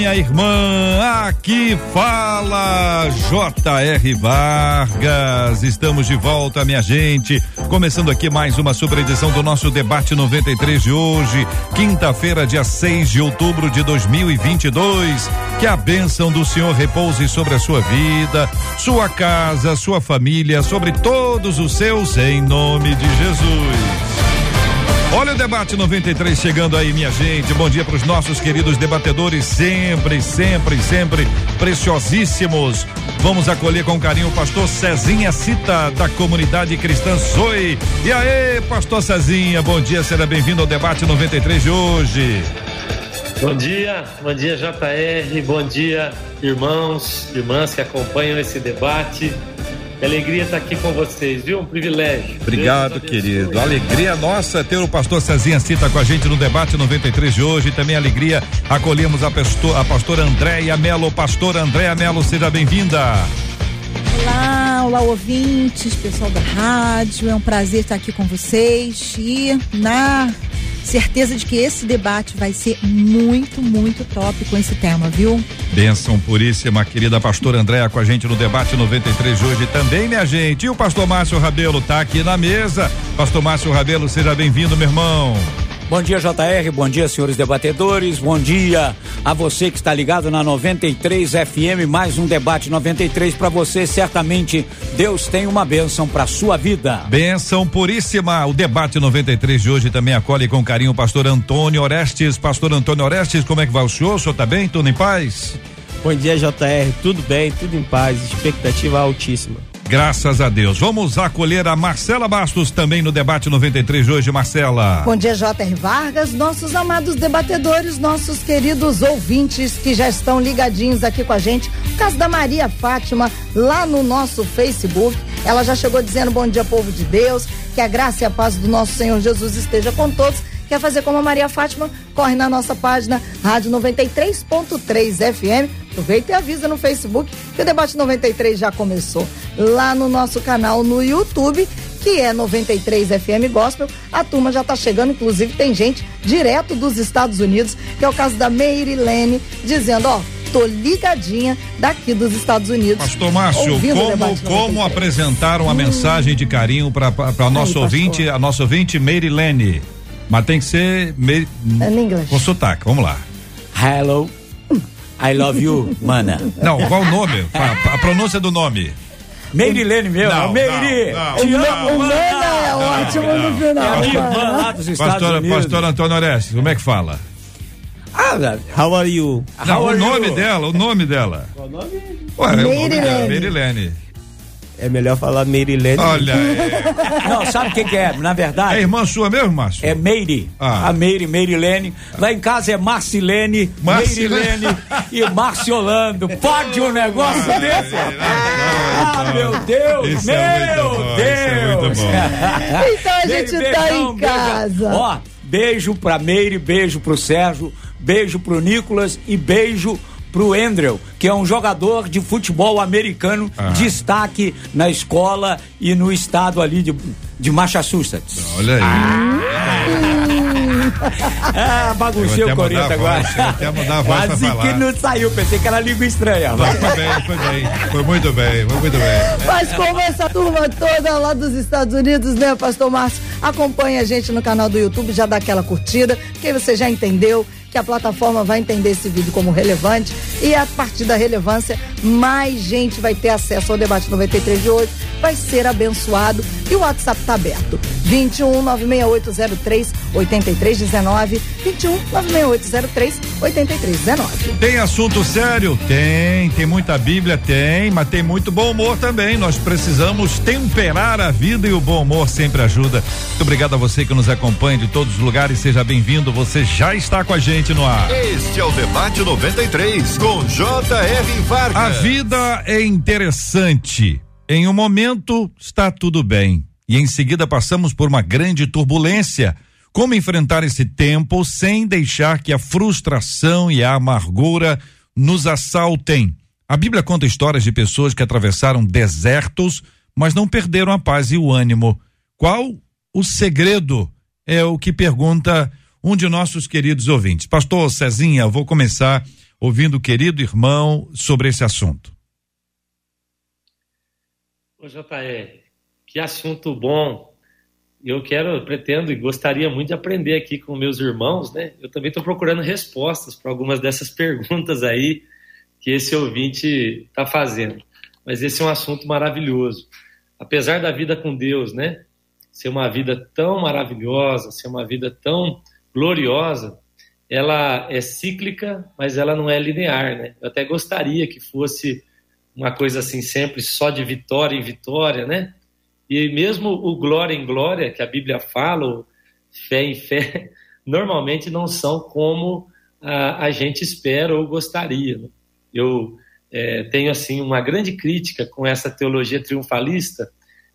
minha irmã. Aqui fala J.R. Vargas. Estamos de volta, minha gente. Começando aqui mais uma sobre edição do nosso debate 93 de hoje, quinta-feira, dia 6 de outubro de 2022. Que a bênção do Senhor repouse sobre a sua vida, sua casa, sua família, sobre todos os seus, em nome de Jesus. Olha o debate 93 chegando aí, minha gente. Bom dia para os nossos queridos debatedores, sempre, sempre, sempre preciosíssimos. Vamos acolher com carinho o pastor Cezinha Cita, da comunidade cristã Zoe. E aí, pastor Cezinha, bom dia, seja bem-vindo ao debate 93 de hoje. Bom dia, bom dia JR, bom dia irmãos, irmãs que acompanham esse debate. Que alegria estar aqui com vocês, viu? Um privilégio. Obrigado, querido. Alegria nossa ter o pastor Cezinha Cita com a gente no debate 93 de hoje. Também alegria acolhemos a, pastor, a pastora Andréia Melo. Pastor Andréia Melo, seja bem-vinda. Olá, olá ouvintes, pessoal da rádio. É um prazer estar aqui com vocês e na certeza de que esse debate vai ser muito, muito top com esse tema, viu? Bênção puríssima, querida pastora Andréa com a gente no debate 93 de hoje também, minha gente. E o pastor Márcio Rabelo tá aqui na mesa. Pastor Márcio Rabelo, seja bem-vindo, meu irmão. Bom dia, JR. Bom dia, senhores debatedores. Bom dia a você que está ligado na 93 FM. Mais um debate 93 para você. Certamente Deus tem uma bênção para sua vida. Bênção puríssima. O debate 93 de hoje também acolhe com carinho o pastor Antônio Orestes. Pastor Antônio Orestes, como é que vai o senhor? O senhor tá bem? Tudo em paz? Bom dia, JR. Tudo bem, tudo em paz. Expectativa altíssima. Graças a Deus. Vamos acolher a Marcela Bastos também no debate 93 de hoje, Marcela. Bom dia, J.R. Vargas, nossos amados debatedores, nossos queridos ouvintes que já estão ligadinhos aqui com a gente. O caso da Maria Fátima, lá no nosso Facebook. Ela já chegou dizendo bom dia, povo de Deus, que a graça e a paz do nosso Senhor Jesus esteja com todos. Quer fazer como a Maria Fátima? Corre na nossa página Rádio 93.3 FM. Aproveita e avisa no Facebook que o debate 93 já começou. Lá no nosso canal no YouTube, que é 93 FM Gospel, a turma já está chegando, inclusive tem gente direto dos Estados Unidos, que é o caso da Meirilene, dizendo, ó, tô ligadinha daqui dos Estados Unidos. Pastor Márcio, como, como apresentar uma hum. mensagem de carinho para nosso Aí, ouvinte, a nossa ouvinte Meirilene? Mas tem que ser meio, é em inglês. com sotaque. Vamos lá. Hello. I love you, mana. Não, qual o nome? a, a pronúncia do nome. Meirilene meu, não, Meiri. Não, não. O, Mana é ótimo no final. É irmã lá dos Estados pastor, Unidos. Pastor Antônio Orestes, como é que fala? Ah, how are you? Não, o nome you? dela, o nome dela. Qual o nome? Ué, Meirilene. Meirilene. É melhor falar Meirilene. Olha. É. Não, sabe o que, que, é? Na verdade. É irmã sua mesmo, Márcio? É Meire. Ah. A Meire, Meirilene. Lá em casa é Marcilene, Meirilene e Marciolando. Pode um negócio ah, desse? É, ah, meu Deus! Isso é meu é Deus! então a gente Meire, tá beijão, em casa. Beijo. Ó, beijo pra Meire, beijo pro Sérgio, beijo pro Nicolas e beijo pro Andrew, que é um jogador de futebol americano, ah. destaque na escola e no estado ali de, de Massachusetts. Olha aí. Ah, baguncei o Corinthians agora. até mudar a voz Quase que não saiu, pensei que era língua estranha. Foi bem, foi bem. Foi muito bem, foi muito bem. Mas como essa turma toda lá dos Estados Unidos, né, Pastor Márcio? Acompanha a gente no canal do YouTube, já dá aquela curtida, porque você já entendeu que a plataforma vai entender esse vídeo como relevante e a partir da relevância, mais gente vai ter acesso ao debate 93 de hoje, vai ser abençoado e o WhatsApp está aberto. 21 96803 8319 21 96803 8319. Tem assunto sério? Tem, tem muita Bíblia, tem, mas tem muito bom humor também. Nós precisamos temperar a vida e o bom humor sempre ajuda. Muito obrigado a você que nos acompanha de todos os lugares. Seja bem-vindo. Você já está com a gente no ar. Este é o Debate 93 com J.R. Vargas. A vida é interessante. Em um momento está tudo bem e em seguida passamos por uma grande turbulência. Como enfrentar esse tempo sem deixar que a frustração e a amargura nos assaltem? A Bíblia conta histórias de pessoas que atravessaram desertos, mas não perderam a paz e o ânimo. Qual o segredo? É o que pergunta um de nossos queridos ouvintes. Pastor Cezinha, vou começar ouvindo o querido irmão sobre esse assunto. Ô, JR, que assunto bom. Eu quero, pretendo e gostaria muito de aprender aqui com meus irmãos, né? Eu também estou procurando respostas para algumas dessas perguntas aí que esse ouvinte está fazendo. Mas esse é um assunto maravilhoso. Apesar da vida com Deus, né? ser uma vida tão maravilhosa, ser uma vida tão gloriosa, ela é cíclica, mas ela não é linear, né? Eu até gostaria que fosse uma coisa assim sempre só de vitória em vitória, né? E mesmo o glória em glória que a Bíblia fala, o fé em fé, normalmente não são como a, a gente espera ou gostaria. Né? Eu é, tenho assim uma grande crítica com essa teologia triunfalista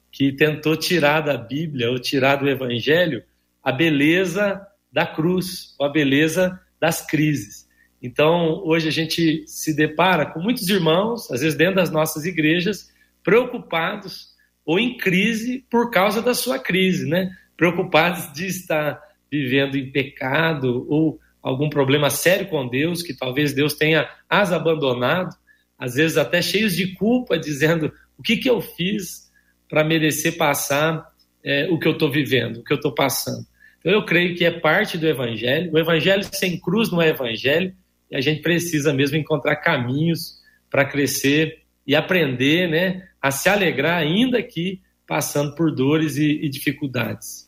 que tentou tirar da Bíblia ou tirar do Evangelho a beleza da cruz, ou a beleza das crises. Então, hoje a gente se depara com muitos irmãos, às vezes dentro das nossas igrejas, preocupados ou em crise por causa da sua crise, né? Preocupados de estar vivendo em pecado ou algum problema sério com Deus, que talvez Deus tenha as abandonado, às vezes até cheios de culpa, dizendo: o que, que eu fiz para merecer passar é, o que eu estou vivendo, o que eu estou passando. Então eu creio que é parte do Evangelho. O Evangelho sem cruz não é Evangelho e a gente precisa mesmo encontrar caminhos para crescer e aprender, né, a se alegrar ainda aqui passando por dores e, e dificuldades.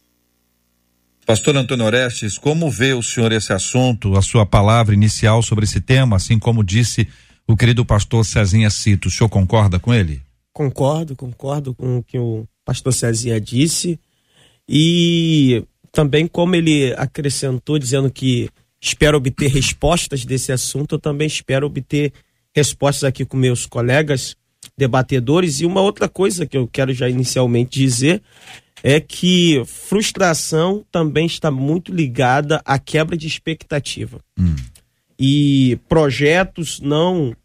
Pastor Antônio Orestes, como vê o senhor esse assunto, a sua palavra inicial sobre esse tema, assim como disse o querido pastor Cezinha Cito, o senhor concorda com ele? Concordo, concordo com o que o pastor Cezinha disse. E também como ele acrescentou dizendo que espera obter respostas desse assunto, eu também espero obter respostas aqui com meus colegas debatedores. E uma outra coisa que eu quero já inicialmente dizer é que frustração também está muito ligada à quebra de expectativa. Hum. E projetos não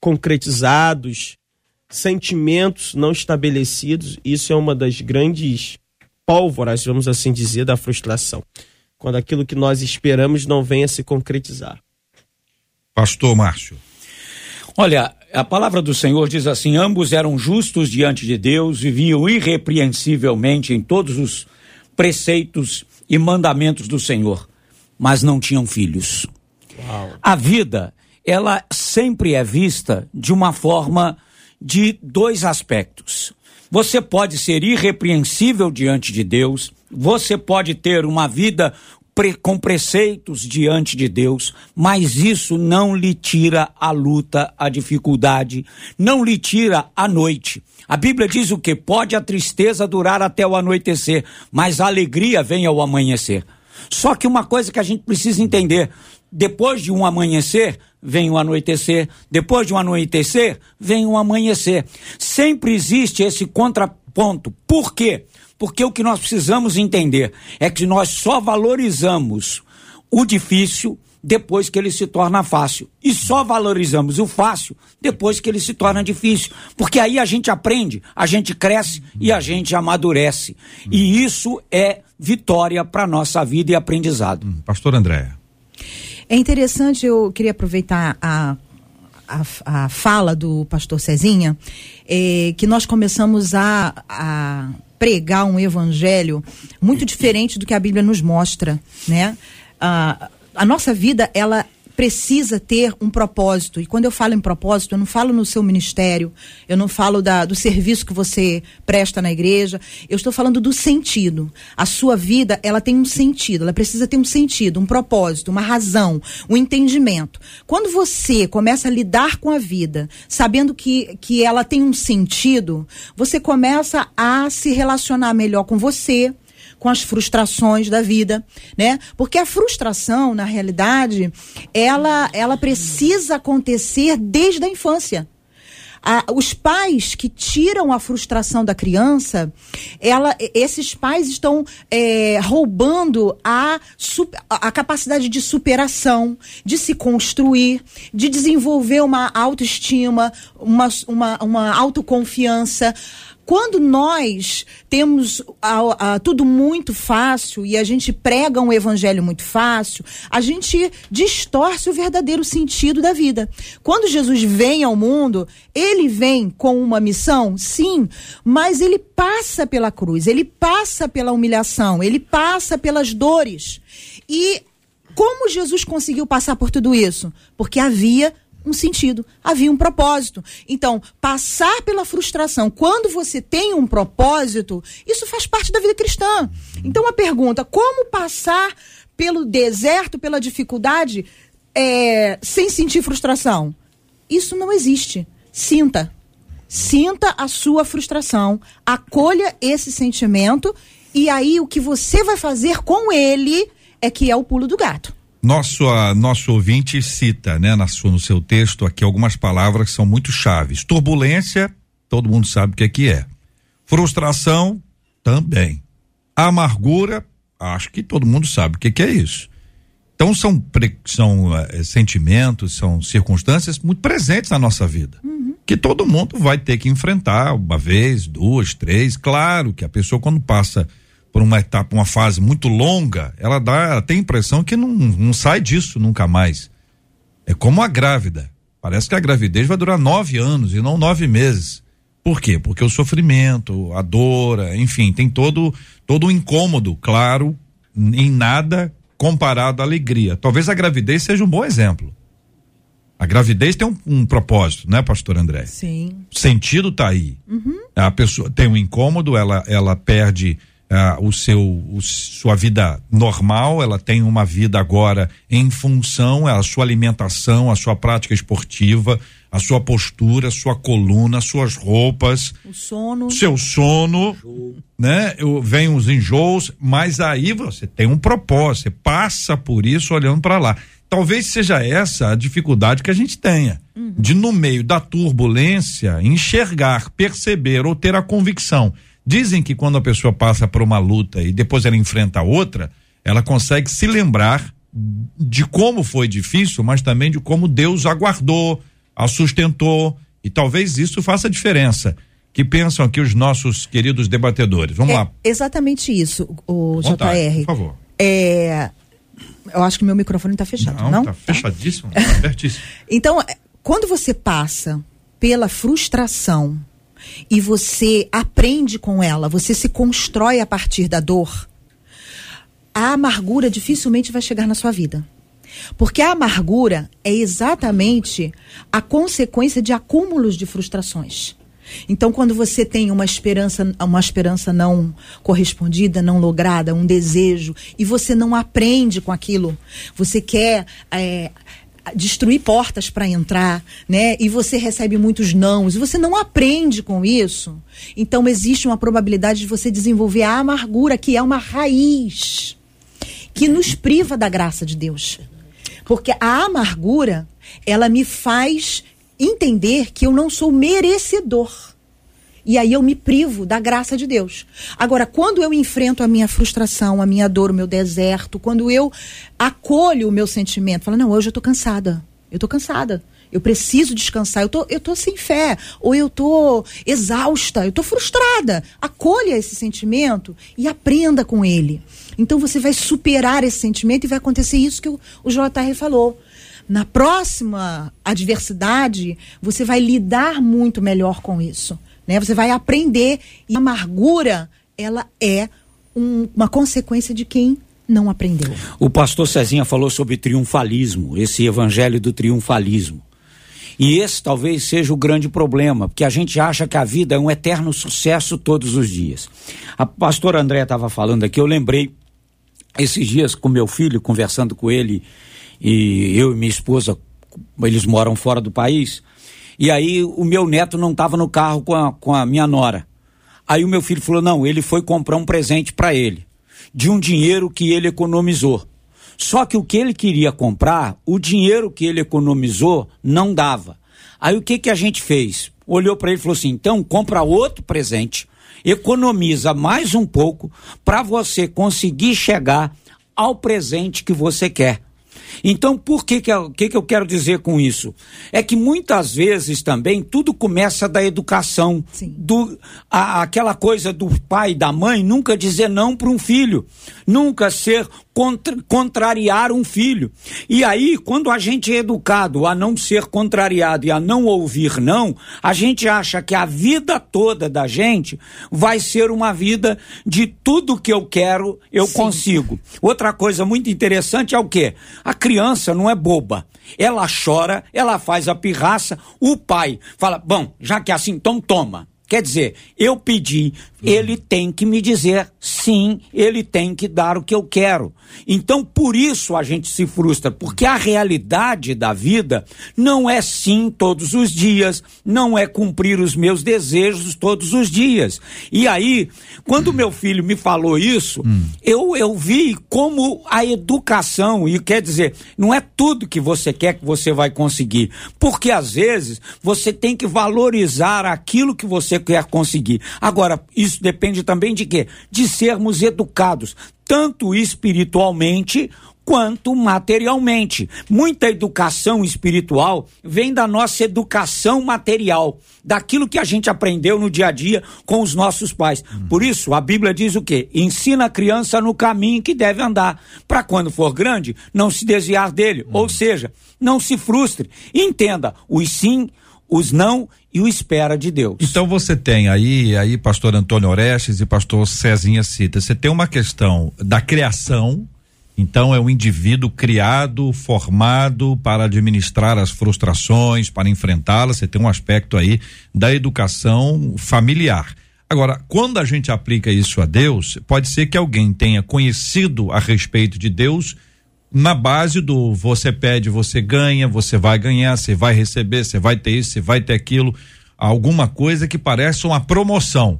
concretizados, sentimentos não estabelecidos, isso é uma das grandes pólvoras, vamos assim dizer, da frustração. Quando aquilo que nós esperamos não vem a se concretizar. Pastor Márcio. Olha, a palavra do Senhor diz assim: ambos eram justos diante de Deus, viviam irrepreensivelmente em todos os preceitos e mandamentos do Senhor, mas não tinham filhos. Uau. A vida, ela sempre é vista de uma forma de dois aspectos. Você pode ser irrepreensível diante de Deus, você pode ter uma vida com preceitos diante de Deus, mas isso não lhe tira a luta, a dificuldade, não lhe tira a noite. A Bíblia diz o que? Pode a tristeza durar até o anoitecer, mas a alegria vem ao amanhecer. Só que uma coisa que a gente precisa entender: depois de um amanhecer, vem o anoitecer, depois de um anoitecer, vem o amanhecer. Sempre existe esse contraponto. Por quê? Porque o que nós precisamos entender é que nós só valorizamos o difícil depois que ele se torna fácil. E só valorizamos o fácil depois que ele se torna difícil. Porque aí a gente aprende, a gente cresce e a gente amadurece. E isso é vitória para nossa vida e aprendizado. Pastor Andréa. É interessante, eu queria aproveitar a, a, a fala do pastor Cezinha, é, que nós começamos a, a pregar um evangelho muito diferente do que a Bíblia nos mostra, né? A, a nossa vida, ela precisa ter um propósito. E quando eu falo em propósito, eu não falo no seu ministério, eu não falo da, do serviço que você presta na igreja, eu estou falando do sentido. A sua vida, ela tem um sentido, ela precisa ter um sentido, um propósito, uma razão, um entendimento. Quando você começa a lidar com a vida, sabendo que, que ela tem um sentido, você começa a se relacionar melhor com você, com as frustrações da vida, né? Porque a frustração, na realidade, ela, ela precisa acontecer desde a infância os pais que tiram a frustração da criança, ela, esses pais estão é, roubando a, a capacidade de superação, de se construir, de desenvolver uma autoestima, uma, uma, uma autoconfiança. Quando nós temos a, a, tudo muito fácil e a gente prega um evangelho muito fácil, a gente distorce o verdadeiro sentido da vida. Quando Jesus vem ao mundo, ele vem com uma missão, sim, mas ele passa pela cruz, ele passa pela humilhação, ele passa pelas dores. E como Jesus conseguiu passar por tudo isso? Porque havia um sentido, havia um propósito. Então, passar pela frustração, quando você tem um propósito, isso faz parte da vida cristã. Então, a pergunta: como passar pelo deserto, pela dificuldade, é, sem sentir frustração? Isso não existe. Sinta. Sinta a sua frustração, acolha esse sentimento e aí o que você vai fazer com ele é que é o pulo do gato. Nosso, uh, nosso ouvinte cita, né, na sua, no seu texto aqui algumas palavras que são muito chaves. Turbulência, todo mundo sabe o que é que é. Frustração, também. Amargura, acho que todo mundo sabe o que, que é isso. Então são, são uh, sentimentos, são circunstâncias muito presentes na nossa vida. Uhum. Que todo mundo vai ter que enfrentar uma vez, duas, três. Claro que a pessoa quando passa por uma etapa, uma fase muito longa, ela dá, ela tem a impressão que não, não sai disso nunca mais. É como a grávida. Parece que a gravidez vai durar nove anos e não nove meses. Por quê? Porque o sofrimento, a dor, enfim, tem todo todo o incômodo, claro, em nada comparado à alegria. Talvez a gravidez seja um bom exemplo. A gravidez tem um, um propósito, né, pastor André? Sim. O sentido tá aí. Uhum. A pessoa tem um incômodo, ela ela perde uh, o seu o, sua vida normal, ela tem uma vida agora em função a sua alimentação, a sua prática esportiva, a sua postura, a sua coluna, suas roupas, o sono, seu sono, né? Eu, vem os enjoos, mas aí você tem um propósito, você passa por isso olhando para lá. Talvez seja essa a dificuldade que a gente tenha, uhum. de no meio da turbulência enxergar, perceber ou ter a convicção Dizem que quando a pessoa passa por uma luta e depois ela enfrenta outra, ela consegue se lembrar de como foi difícil, mas também de como Deus aguardou, a sustentou, e talvez isso faça diferença. Que pensam aqui os nossos queridos debatedores. Vamos é lá. Exatamente isso, o Vontade, JR. Por favor. É, eu acho que meu microfone está fechado, não? não? Tá fechadíssimo, tá abertíssimo. então, quando você passa pela frustração e você aprende com ela, você se constrói a partir da dor, a amargura dificilmente vai chegar na sua vida. Porque a amargura é exatamente a consequência de acúmulos de frustrações. Então, quando você tem uma esperança, uma esperança não correspondida, não lograda, um desejo, e você não aprende com aquilo, você quer é, destruir portas para entrar, né? E você recebe muitos nãos, e você não aprende com isso. Então existe uma probabilidade de você desenvolver a amargura, que é uma raiz que nos priva da graça de Deus. Porque a amargura, ela me faz entender que eu não sou merecedor e aí eu me privo da graça de Deus. Agora, quando eu enfrento a minha frustração, a minha dor, o meu deserto, quando eu acolho o meu sentimento, falo, não, hoje eu tô cansada. Eu tô cansada. Eu preciso descansar. Eu tô, eu tô sem fé. Ou eu tô exausta. Eu tô frustrada. Acolha esse sentimento e aprenda com ele. Então você vai superar esse sentimento e vai acontecer isso que o, o JR falou. Na próxima adversidade, você vai lidar muito melhor com isso né? Você vai aprender e a amargura ela é um, uma consequência de quem não aprendeu. O pastor Cezinha falou sobre triunfalismo, esse evangelho do triunfalismo. E esse talvez seja o grande problema, porque a gente acha que a vida é um eterno sucesso todos os dias. A pastora André estava falando aqui, eu lembrei esses dias com meu filho, conversando com ele, e eu e minha esposa, eles moram fora do país, e aí o meu neto não estava no carro com a, com a minha nora. Aí o meu filho falou: não, ele foi comprar um presente para ele. de um dinheiro que ele economizou. Só que o que ele queria comprar, o dinheiro que ele economizou não dava. Aí o que, que a gente fez? Olhou para ele e falou assim: então compra outro presente, economiza mais um pouco para você conseguir chegar ao presente que você quer. Então, por que que, eu, que que eu quero dizer com isso? É que muitas vezes também tudo começa da educação, Sim. do a, aquela coisa do pai e da mãe nunca dizer não para um filho, nunca ser contra, contrariar um filho. E aí, quando a gente é educado a não ser contrariado e a não ouvir não, a gente acha que a vida toda da gente vai ser uma vida de tudo que eu quero, eu Sim. consigo. Outra coisa muito interessante é o quê? A criança não é boba. Ela chora, ela faz a pirraça, o pai fala: bom, já que é assim, então toma. Quer dizer, eu pedi, ele tem que me dizer sim, ele tem que dar o que eu quero. Então, por isso a gente se frustra, porque a realidade da vida não é sim todos os dias, não é cumprir os meus desejos todos os dias. E aí, quando meu filho me falou isso, eu, eu vi como a educação, e quer dizer, não é tudo que você quer que você vai conseguir, porque às vezes você tem que valorizar aquilo que você quer conseguir. Agora, isso depende também de quê? De sermos educados, tanto espiritualmente quanto materialmente. Muita educação espiritual vem da nossa educação material, daquilo que a gente aprendeu no dia a dia com os nossos pais. Por isso, a Bíblia diz o quê? Ensina a criança no caminho que deve andar, para quando for grande, não se desviar dele. Ou seja, não se frustre. Entenda os sim, os não e o espera de Deus. Então você tem aí, aí pastor Antônio Orestes e pastor Cezinha Cita, você tem uma questão da criação, então é um indivíduo criado, formado para administrar as frustrações, para enfrentá-las, você tem um aspecto aí da educação familiar. Agora, quando a gente aplica isso a Deus, pode ser que alguém tenha conhecido a respeito de Deus na base do você pede, você ganha, você vai ganhar, você vai receber, você vai ter isso, você vai ter aquilo, alguma coisa que parece uma promoção.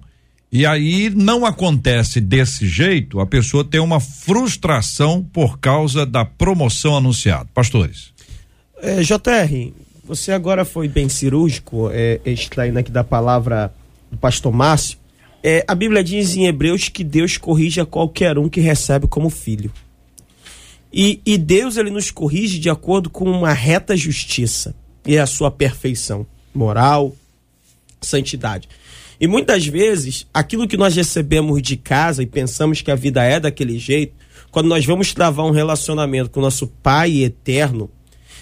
E aí não acontece desse jeito, a pessoa tem uma frustração por causa da promoção anunciada. Pastores. É, JR, você agora foi bem cirúrgico, é, extraindo aqui da palavra do pastor Márcio. É, a Bíblia diz em Hebreus que Deus corrige a qualquer um que recebe como filho. E, e Deus ele nos corrige de acordo com uma reta justiça e a sua perfeição moral, santidade. E muitas vezes, aquilo que nós recebemos de casa e pensamos que a vida é daquele jeito, quando nós vamos travar um relacionamento com o nosso Pai eterno,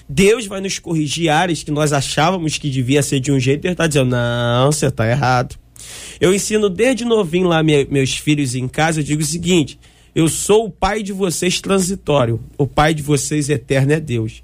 Deus vai nos corrigir áreas que nós achávamos que devia ser de um jeito e Ele está dizendo: não, você está errado. Eu ensino desde novinho lá me- meus filhos em casa, eu digo o seguinte: eu sou o pai de vocês transitório, o pai de vocês eterno é Deus.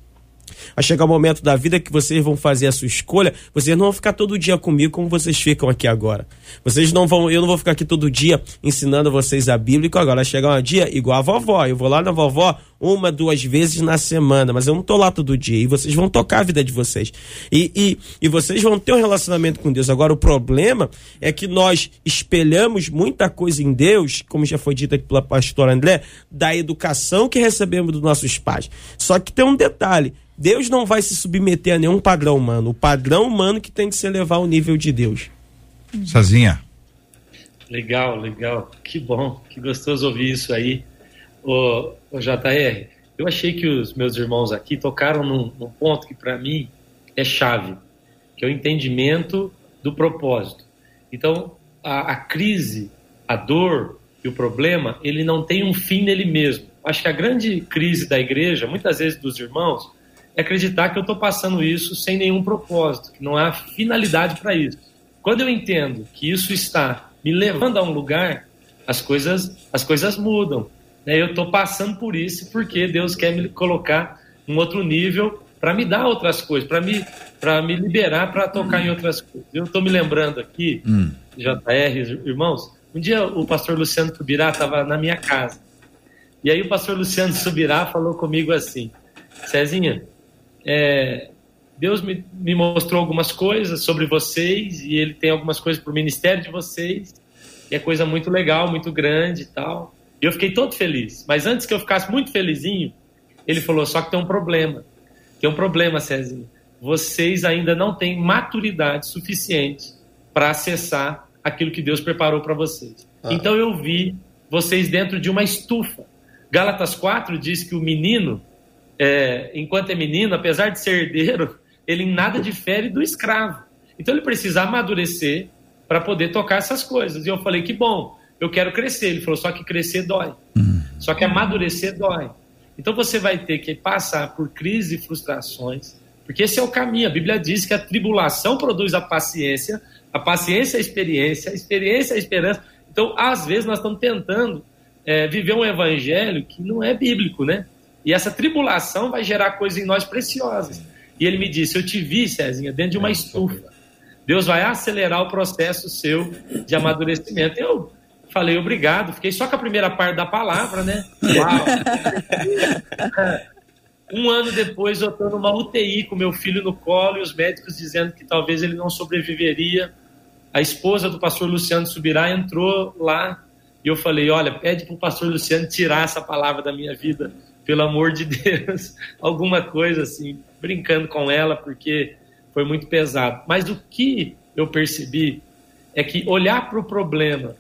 Vai chegar o momento da vida que vocês vão fazer a sua escolha, vocês não vão ficar todo dia comigo como vocês ficam aqui agora. Vocês não vão, eu não vou ficar aqui todo dia ensinando vocês a Bíblia, agora chegar um dia igual a vovó. Eu vou lá na vovó uma, duas vezes na semana, mas eu não tô lá todo dia. E vocês vão tocar a vida de vocês. E, e, e vocês vão ter um relacionamento com Deus. Agora, o problema é que nós espelhamos muita coisa em Deus, como já foi dito aqui pela pastora André, da educação que recebemos dos nossos pais. Só que tem um detalhe. Deus não vai se submeter a nenhum padrão humano. O padrão humano que tem que se elevar ao nível de Deus. Cezinha. Legal, legal. Que bom, que gostoso ouvir isso aí. Ô, ô JR, eu achei que os meus irmãos aqui tocaram num, num ponto que para mim é chave, que é o entendimento do propósito. Então, a, a crise, a dor e o problema, ele não tem um fim nele mesmo. Acho que a grande crise da igreja, muitas vezes dos irmãos, é acreditar que eu estou passando isso sem nenhum propósito, que não há finalidade para isso. Quando eu entendo que isso está me levando a um lugar, as coisas, as coisas mudam. né? Eu estou passando por isso porque Deus quer me colocar num outro nível para me dar outras coisas, para me, para me liberar para tocar em outras coisas. Eu estou me lembrando aqui, JR, irmãos, um dia o pastor Luciano Subirá estava na minha casa. E aí o pastor Luciano Subirá falou comigo assim, Cezinha, é, Deus me, me mostrou algumas coisas sobre vocês e ele tem algumas coisas para o ministério de vocês. E é coisa muito legal, muito grande e tal. E eu fiquei todo feliz. Mas antes que eu ficasse muito felizinho, ele falou: só que tem um problema. Tem um problema, Cezinha. Vocês ainda não têm maturidade suficiente para acessar aquilo que Deus preparou para vocês. Ah. Então eu vi vocês dentro de uma estufa. Gálatas 4 diz que o menino, é, enquanto é menino, apesar de ser herdeiro, ele em nada difere do escravo. Então ele precisa amadurecer para poder tocar essas coisas. E eu falei: que bom, eu quero crescer. Ele falou: só que crescer dói. Só que amadurecer dói. Então você vai ter que passar por crises e frustrações, porque esse é o caminho. A Bíblia diz que a tribulação produz a paciência, a paciência é a experiência, a experiência é a esperança. Então, às vezes, nós estamos tentando é, viver um evangelho que não é bíblico, né? E essa tribulação vai gerar coisas em nós preciosas. E ele me disse: Eu te vi, Cezinha, dentro de uma estufa. Deus vai acelerar o processo seu de amadurecimento. Eu falei obrigado, fiquei só com a primeira parte da palavra, né? Uau! um ano depois eu estou numa UTI com meu filho no colo e os médicos dizendo que talvez ele não sobreviveria. A esposa do pastor Luciano Subirá entrou lá e eu falei: Olha, pede para o pastor Luciano tirar essa palavra da minha vida, pelo amor de Deus. Alguma coisa assim, brincando com ela, porque foi muito pesado. Mas o que eu percebi é que olhar para o problema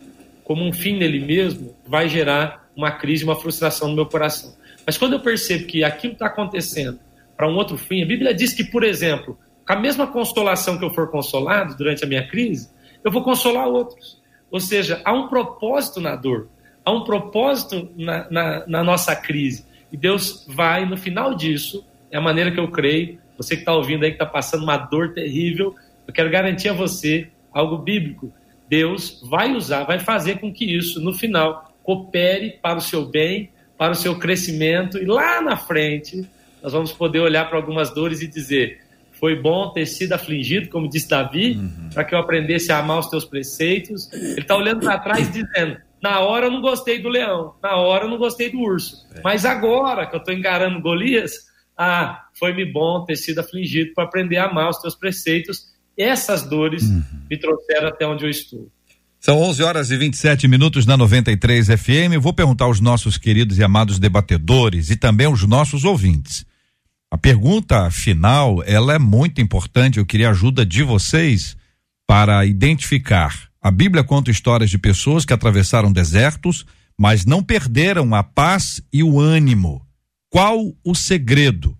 como um fim nele mesmo vai gerar uma crise, uma frustração no meu coração. Mas quando eu percebo que aquilo está acontecendo para um outro fim, a Bíblia diz que, por exemplo, com a mesma consolação que eu for consolado durante a minha crise, eu vou consolar outros. Ou seja, há um propósito na dor, há um propósito na, na, na nossa crise. E Deus vai, no final disso, é a maneira que eu creio. Você que está ouvindo aí, que está passando uma dor terrível, eu quero garantir a você algo bíblico. Deus vai usar, vai fazer com que isso, no final, coopere para o seu bem, para o seu crescimento, e lá na frente, nós vamos poder olhar para algumas dores e dizer: foi bom ter sido afligido, como disse Davi, uhum. para que eu aprendesse a amar os teus preceitos. Ele está olhando para trás dizendo: na hora eu não gostei do leão, na hora eu não gostei do urso, é. mas agora que eu estou encarando Golias, ah, foi-me bom ter sido afligido para aprender a amar os teus preceitos essas dores uhum. me trouxeram até onde eu estou. São 11 horas e 27 minutos na 93 FM. vou perguntar aos nossos queridos e amados debatedores e também aos nossos ouvintes. A pergunta final, ela é muito importante. Eu queria a ajuda de vocês para identificar. A Bíblia conta histórias de pessoas que atravessaram desertos, mas não perderam a paz e o ânimo. Qual o segredo?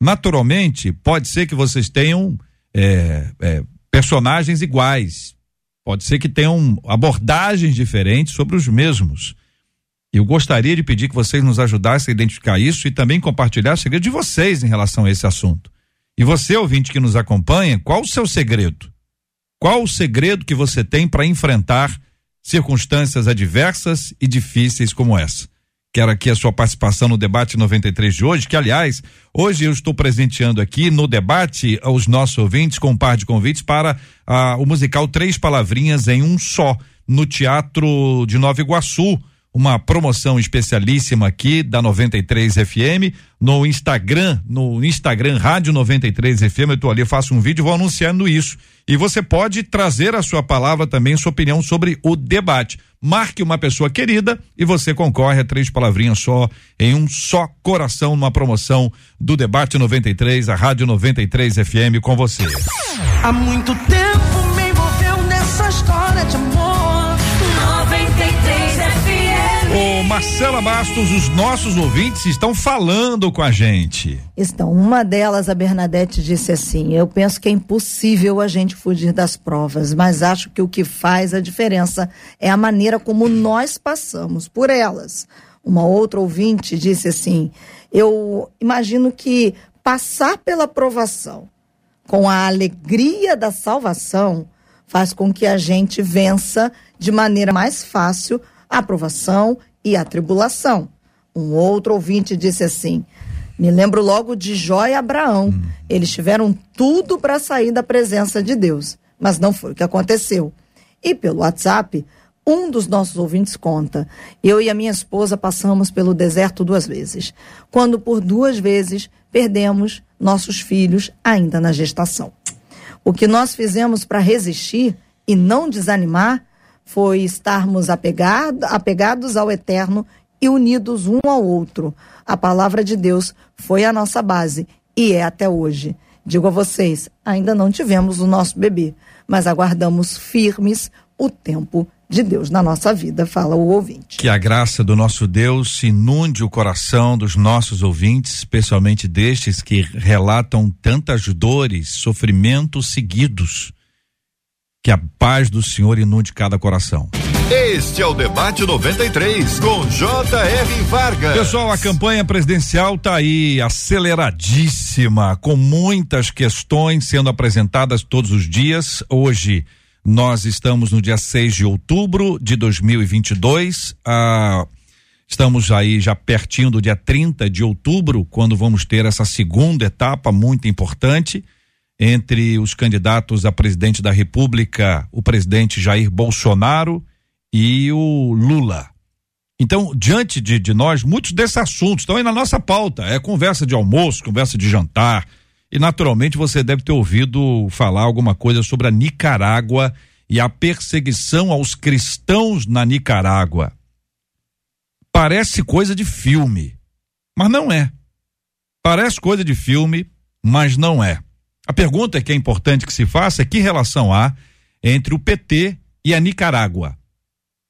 Naturalmente, pode ser que vocês tenham é, é, personagens iguais. Pode ser que tenham abordagens diferentes sobre os mesmos. Eu gostaria de pedir que vocês nos ajudassem a identificar isso e também compartilhar o segredo de vocês em relação a esse assunto. E você, ouvinte que nos acompanha, qual o seu segredo? Qual o segredo que você tem para enfrentar circunstâncias adversas e difíceis como essa? Quero aqui a sua participação no debate 93 de hoje, que aliás, hoje eu estou presenteando aqui no debate aos nossos ouvintes com um par de convites para ah, o musical Três Palavrinhas em um só, no Teatro de Nova Iguaçu uma promoção especialíssima aqui da 93 FM no Instagram, no Instagram Rádio 93 FM. Eu tô ali, eu faço um vídeo, vou anunciando isso. E você pode trazer a sua palavra também, sua opinião sobre o debate. Marque uma pessoa querida e você concorre a três palavrinhas só em um só coração numa promoção do debate 93, a Rádio 93 FM com você. Há muito tempo me envolveu nessa história de amor Marcela Bastos, os nossos ouvintes estão falando com a gente. Estão. Uma delas, a Bernadette, disse assim: Eu penso que é impossível a gente fugir das provas, mas acho que o que faz a diferença é a maneira como nós passamos por elas. Uma outra ouvinte disse assim: Eu imagino que passar pela provação com a alegria da salvação faz com que a gente vença de maneira mais fácil a aprovação e a tribulação. Um outro ouvinte disse assim: Me lembro logo de Jó e Abraão. Eles tiveram tudo para sair da presença de Deus, mas não foi o que aconteceu. E pelo WhatsApp, um dos nossos ouvintes conta: Eu e a minha esposa passamos pelo deserto duas vezes, quando por duas vezes perdemos nossos filhos ainda na gestação. O que nós fizemos para resistir e não desanimar foi estarmos apegado, apegados ao eterno e unidos um ao outro. A palavra de Deus foi a nossa base e é até hoje. Digo a vocês, ainda não tivemos o nosso bebê, mas aguardamos firmes o tempo de Deus na nossa vida, fala o ouvinte. Que a graça do nosso Deus inunde o coração dos nossos ouvintes, especialmente destes que relatam tantas dores, sofrimentos seguidos. Que a paz do Senhor inunde cada coração. Este é o Debate 93, com J.R. Vargas. Pessoal, a campanha presidencial tá aí aceleradíssima, com muitas questões sendo apresentadas todos os dias. Hoje, nós estamos no dia 6 de outubro de 2022. Ah, estamos aí já pertinho do dia 30 de outubro, quando vamos ter essa segunda etapa muito importante entre os candidatos a presidente da República, o presidente Jair Bolsonaro e o Lula. Então, diante de, de nós, muitos desses assuntos estão aí na nossa pauta. É conversa de almoço, conversa de jantar, e naturalmente você deve ter ouvido falar alguma coisa sobre a Nicarágua e a perseguição aos cristãos na Nicarágua. Parece coisa de filme, mas não é. Parece coisa de filme, mas não é. A pergunta que é importante que se faça é que relação há entre o PT e a Nicarágua?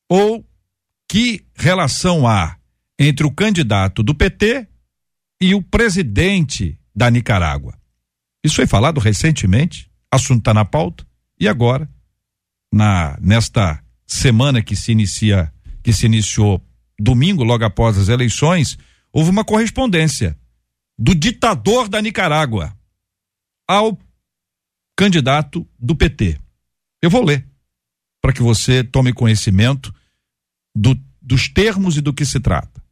Ou que relação há entre o candidato do PT e o presidente da Nicarágua? Isso foi falado recentemente, assunto está na pauta, e agora, na nesta semana que se inicia, que se iniciou domingo, logo após as eleições, houve uma correspondência do ditador da Nicarágua ao candidato do PT. Eu vou ler para que você tome conhecimento do, dos termos e do que se trata.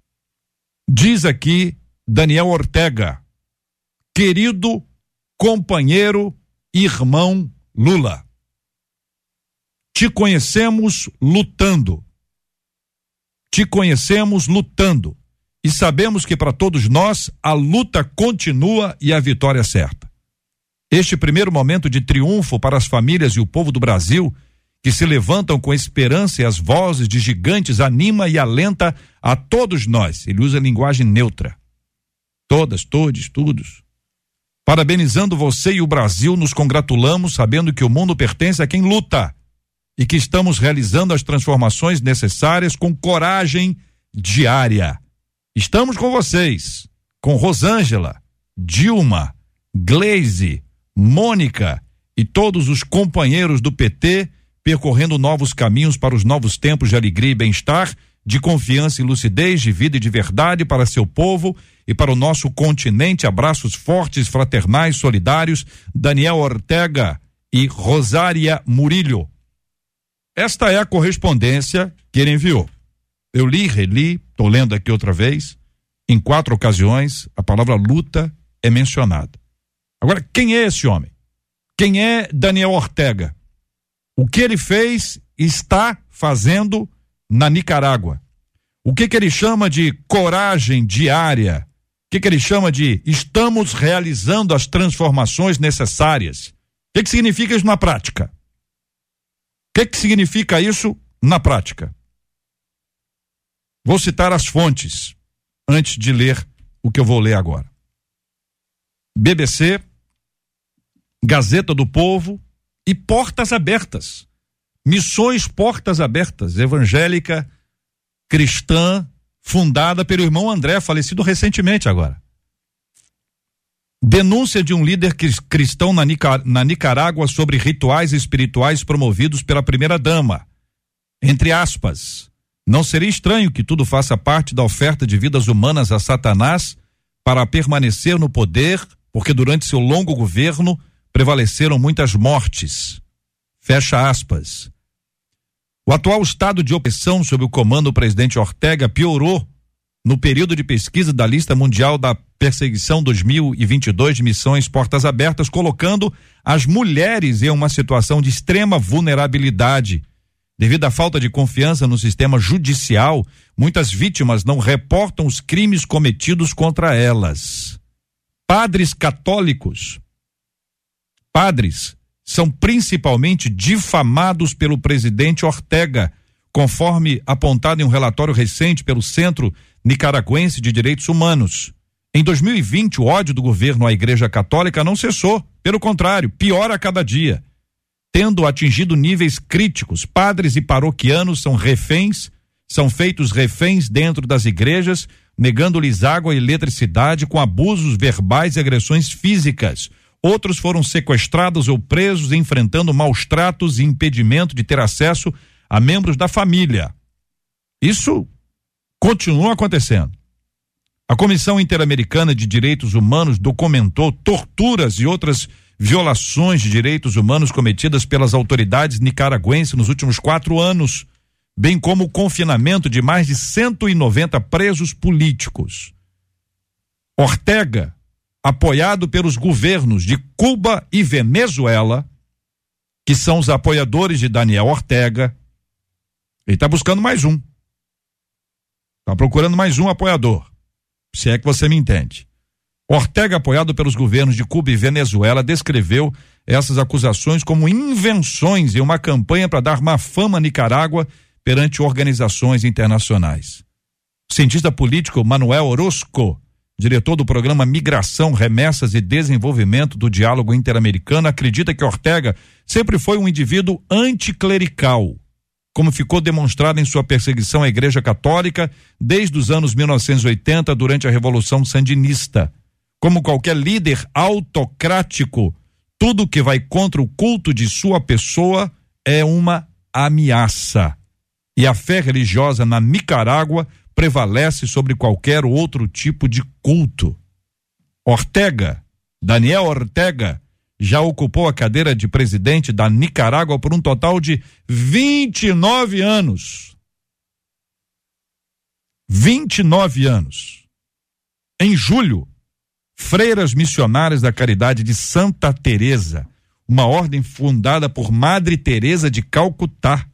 Diz aqui Daniel Ortega, querido companheiro, irmão Lula. Te conhecemos lutando. Te conhecemos lutando. E sabemos que para todos nós a luta continua e a vitória é certa. Este primeiro momento de triunfo para as famílias e o povo do Brasil, que se levantam com esperança e as vozes de gigantes, anima e alenta a todos nós. Ele usa linguagem neutra. Todas, todos, todos. Parabenizando você e o Brasil, nos congratulamos sabendo que o mundo pertence a quem luta e que estamos realizando as transformações necessárias com coragem diária. Estamos com vocês, com Rosângela, Dilma, Glaze, Mônica e todos os companheiros do PT percorrendo novos caminhos para os novos tempos de alegria e bem-estar, de confiança e lucidez, de vida e de verdade para seu povo e para o nosso continente. Abraços fortes, fraternais, solidários. Daniel Ortega e Rosária Murilho. Esta é a correspondência que ele enviou. Eu li, reli, estou lendo aqui outra vez. Em quatro ocasiões, a palavra luta é mencionada. Agora, quem é esse homem? Quem é Daniel Ortega? O que ele fez, está fazendo na Nicarágua? O que, que ele chama de coragem diária que, que ele chama de estamos realizando as transformações necessárias. O que, que significa isso na prática? O que, que significa isso na prática? Vou citar as fontes antes de ler o que eu vou ler agora. BBC, Gazeta do Povo e Portas Abertas. Missões Portas Abertas, evangélica, cristã, fundada pelo irmão André, falecido recentemente agora. Denúncia de um líder cristão na, Nicar na Nicarágua sobre rituais espirituais promovidos pela primeira-dama. Entre aspas, não seria estranho que tudo faça parte da oferta de vidas humanas a Satanás para permanecer no poder, porque durante seu longo governo prevaleceram muitas mortes. Fecha aspas. O atual estado de opressão sob o comando do presidente Ortega piorou no período de pesquisa da lista mundial da perseguição 2022 de missões portas abertas, colocando as mulheres em uma situação de extrema vulnerabilidade. Devido à falta de confiança no sistema judicial, muitas vítimas não reportam os crimes cometidos contra elas. Padres católicos, padres são principalmente difamados pelo presidente Ortega, conforme apontado em um relatório recente pelo Centro Nicaragüense de Direitos Humanos. Em 2020, o ódio do governo à Igreja Católica não cessou, pelo contrário, piora a cada dia. Tendo atingido níveis críticos, padres e paroquianos são reféns, são feitos reféns dentro das igrejas, negando-lhes água e eletricidade com abusos verbais e agressões físicas. Outros foram sequestrados ou presos, enfrentando maus tratos e impedimento de ter acesso a membros da família. Isso continua acontecendo. A Comissão Interamericana de Direitos Humanos documentou torturas e outras violações de direitos humanos cometidas pelas autoridades nicaragüenses nos últimos quatro anos, bem como o confinamento de mais de 190 presos políticos. Ortega, apoiado pelos governos de Cuba e Venezuela, que são os apoiadores de Daniel Ortega, ele está buscando mais um. Está procurando mais um apoiador se é que você me entende. Ortega, apoiado pelos governos de Cuba e Venezuela, descreveu essas acusações como invenções em uma campanha para dar má fama à Nicarágua perante organizações internacionais. O cientista político Manuel Orozco, diretor do programa Migração, Remessas e Desenvolvimento do Diálogo Interamericano, acredita que Ortega sempre foi um indivíduo anticlerical como ficou demonstrado em sua perseguição à Igreja Católica desde os anos 1980, durante a Revolução Sandinista. Como qualquer líder autocrático, tudo que vai contra o culto de sua pessoa é uma ameaça. E a fé religiosa na Nicarágua prevalece sobre qualquer outro tipo de culto. Ortega, Daniel Ortega, já ocupou a cadeira de presidente da Nicarágua por um total de 29 anos. 29 anos. Em julho, freiras missionárias da Caridade de Santa Teresa, uma ordem fundada por Madre Teresa de Calcutá,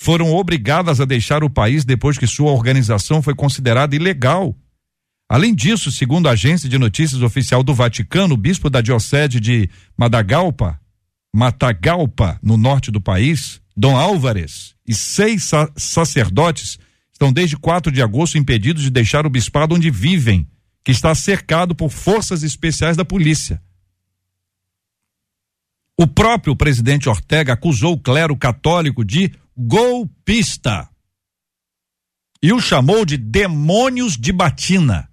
foram obrigadas a deixar o país depois que sua organização foi considerada ilegal Além disso, segundo a agência de notícias oficial do Vaticano, o bispo da diocese de Madagalpa, Matagalpa, no norte do país, Dom Álvares, e seis sa sacerdotes estão desde 4 de agosto impedidos de deixar o bispado onde vivem, que está cercado por forças especiais da polícia. O próprio presidente Ortega acusou o clero católico de golpista e o chamou de demônios de batina.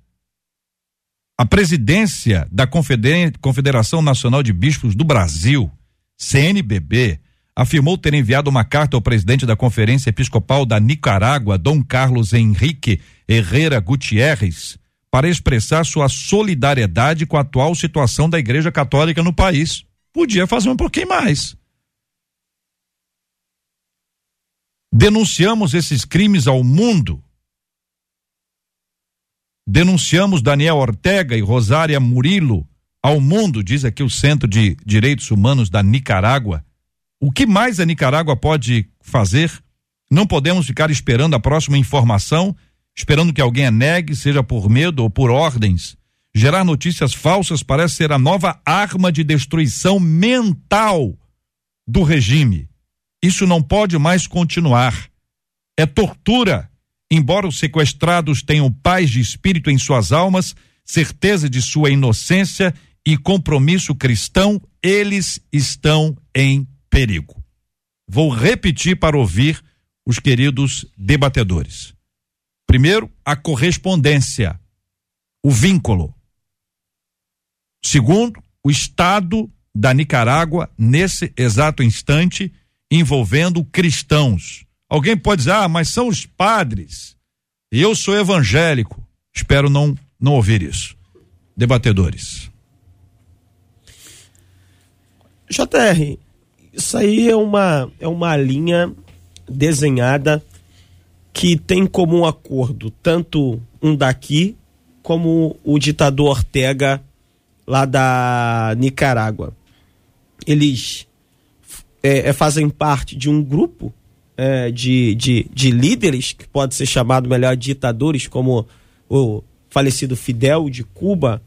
A presidência da Confederação Nacional de Bispos do Brasil, CNBB, afirmou ter enviado uma carta ao presidente da Conferência Episcopal da Nicarágua, Dom Carlos Henrique Herrera Gutierrez, para expressar sua solidariedade com a atual situação da Igreja Católica no país. Podia fazer um pouquinho mais. Denunciamos esses crimes ao mundo Denunciamos Daniel Ortega e Rosária Murilo ao mundo, diz aqui o Centro de Direitos Humanos da Nicarágua. O que mais a Nicarágua pode fazer? Não podemos ficar esperando a próxima informação, esperando que alguém a negue, seja por medo ou por ordens. Gerar notícias falsas parece ser a nova arma de destruição mental do regime. Isso não pode mais continuar. É tortura Embora os sequestrados tenham paz de espírito em suas almas, certeza de sua inocência e compromisso cristão, eles estão em perigo. Vou repetir para ouvir os queridos debatedores. Primeiro, a correspondência, o vínculo. Segundo, o estado da Nicarágua nesse exato instante envolvendo cristãos Alguém pode dizer, ah, mas são os padres. E eu sou evangélico. Espero não, não ouvir isso. Debatedores. JR, isso aí é uma, é uma linha desenhada que tem como um acordo tanto um daqui como o ditador Ortega lá da Nicarágua. Eles é, é, fazem parte de um grupo é, de, de, de líderes, que pode ser chamado melhor ditadores, como o falecido Fidel de Cuba,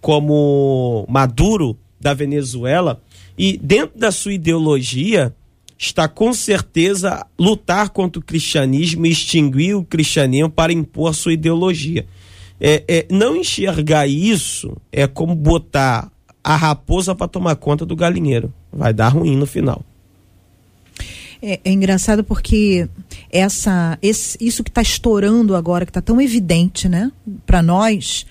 como Maduro da Venezuela, E dentro da sua ideologia está com certeza lutar contra o cristianismo e extinguir o cristianismo para impor sua ideologia. É, é, não enxergar isso é como botar a raposa para tomar conta do galinheiro. Vai dar ruim no final. É, é engraçado porque essa, esse, isso que está estourando agora, que está tão evidente, né, para nós,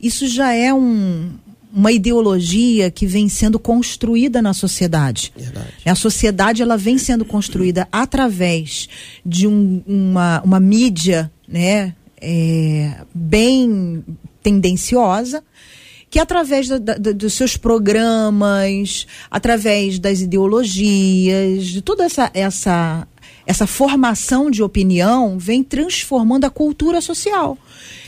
isso já é um, uma ideologia que vem sendo construída na sociedade. Verdade. A sociedade ela vem sendo construída através de um, uma, uma mídia, né, é, bem tendenciosa que através da, da, dos seus programas, através das ideologias, de toda essa, essa, essa formação de opinião, vem transformando a cultura social.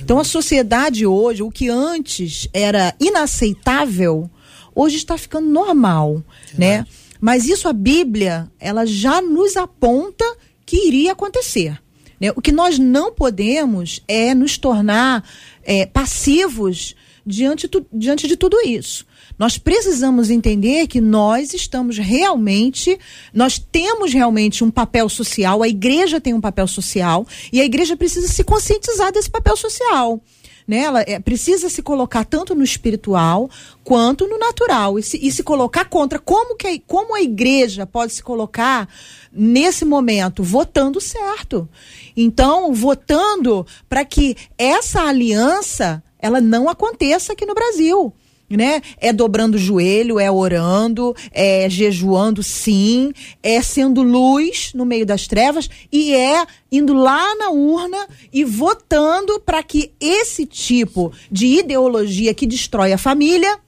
Então a sociedade hoje, o que antes era inaceitável, hoje está ficando normal, é né? Mas isso a Bíblia, ela já nos aponta que iria acontecer. Né? O que nós não podemos é nos tornar é, passivos diante, tu, diante de tudo isso. Nós precisamos entender que nós estamos realmente, nós temos realmente um papel social, a igreja tem um papel social e a igreja precisa se conscientizar desse papel social. Né? Ela é, precisa se colocar tanto no espiritual quanto no natural e se, e se colocar contra. Como, que a, como a igreja pode se colocar nesse momento? Votando certo. Então, votando para que essa aliança ela não aconteça aqui no Brasil. Né? É dobrando o joelho, é orando, é jejuando sim, é sendo luz no meio das trevas e é indo lá na urna e votando para que esse tipo de ideologia que destrói a família,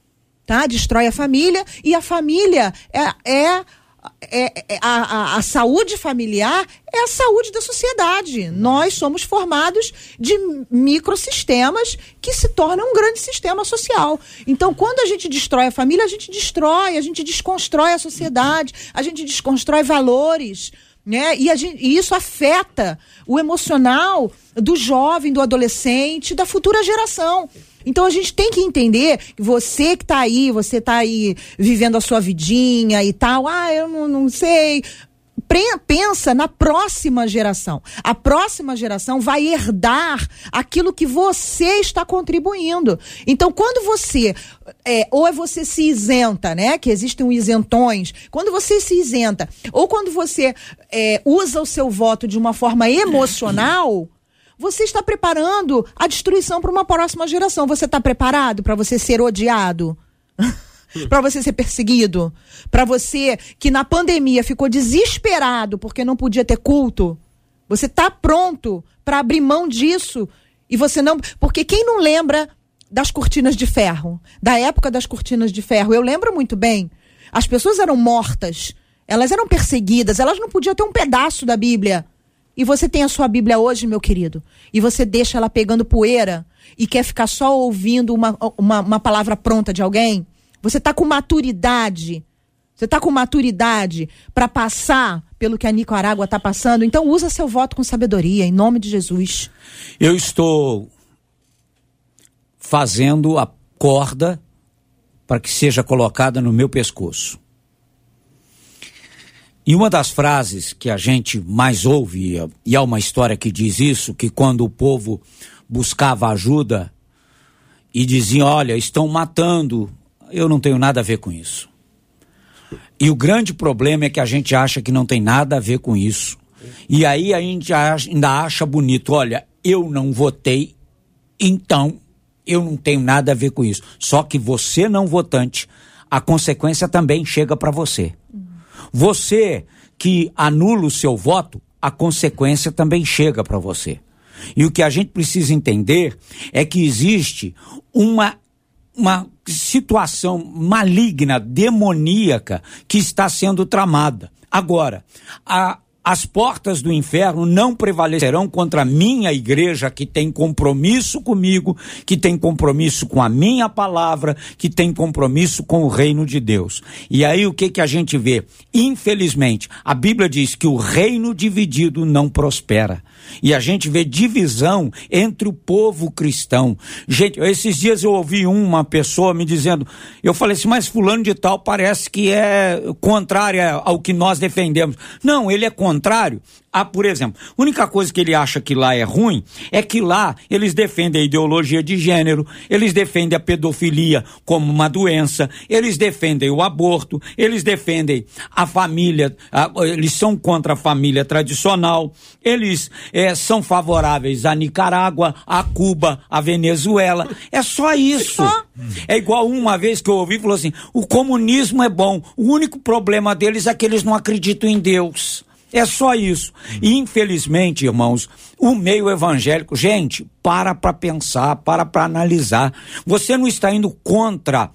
tá? Destrói a família e a família é, é é, é, a, a, a, saúde familiar é a saúde da sociedade. Nós somos formados de microsistemas que se tornam um grande sistema social. Então, quando a gente destrói a família, a gente destrói, a gente desconstrói a sociedade, a gente desconstrói valores. Né? E, gente, e isso afeta o emocional do jovem, do adolescente, da futura geração. Então a gente tem que entender que você que está aí, você está aí vivendo a sua vidinha e tal, ah, eu não, não sei pensa na próxima geração. A próxima geração vai herdar aquilo que você está contribuindo. Então, quando você é, ou é você se isenta, né? Que existem isentões. Quando você se isenta, ou quando você é, usa o seu voto de uma forma emocional, você está preparando a destruição para uma próxima geração. Você está preparado para você ser odiado? para você ser perseguido? Para você que na pandemia ficou desesperado porque não podia ter culto? Você está pronto para abrir mão disso? E você não. Porque quem não lembra das cortinas de ferro? Da época das cortinas de ferro? Eu lembro muito bem. As pessoas eram mortas, elas eram perseguidas, elas não podiam ter um pedaço da Bíblia. E você tem a sua Bíblia hoje, meu querido, e você deixa ela pegando poeira e quer ficar só ouvindo uma, uma, uma palavra pronta de alguém? Você está com maturidade. Você está com maturidade para passar pelo que a Nicarágua está passando? Então usa seu voto com sabedoria, em nome de Jesus. Eu estou fazendo a corda para que seja colocada no meu pescoço. E uma das frases que a gente mais ouve, e há uma história que diz isso, que quando o povo buscava ajuda e dizia, olha, estão matando, eu não tenho nada a ver com isso. E o grande problema é que a gente acha que não tem nada a ver com isso. E aí a gente ainda acha bonito, olha, eu não votei, então eu não tenho nada a ver com isso. Só que você não votante, a consequência também chega para você. Você que anula o seu voto, a consequência também chega para você. E o que a gente precisa entender é que existe uma, uma situação maligna, demoníaca, que está sendo tramada. Agora, a, as portas do inferno não prevalecerão contra a minha igreja que tem compromisso comigo, que tem compromisso com a minha palavra, que tem compromisso com o reino de Deus. E aí o que que a gente vê? Infelizmente, a Bíblia diz que o reino dividido não prospera. E a gente vê divisão entre o povo cristão. Gente, esses dias eu ouvi uma pessoa me dizendo, eu falei assim, mas fulano de tal parece que é contrária ao que nós defendemos. Não, ele é contrário a, por exemplo, a única coisa que ele acha que lá é ruim é que lá eles defendem a ideologia de gênero, eles defendem a pedofilia como uma doença, eles defendem o aborto, eles defendem a família, a, eles são contra a família tradicional, eles é, são favoráveis a Nicarágua, a Cuba, a Venezuela. É só isso. É igual uma vez que eu ouvi falou assim: o comunismo é bom, o único problema deles é que eles não acreditam em Deus. É só isso. E, infelizmente, irmãos, o meio evangélico, gente, para para pensar, para para analisar. Você não está indo contra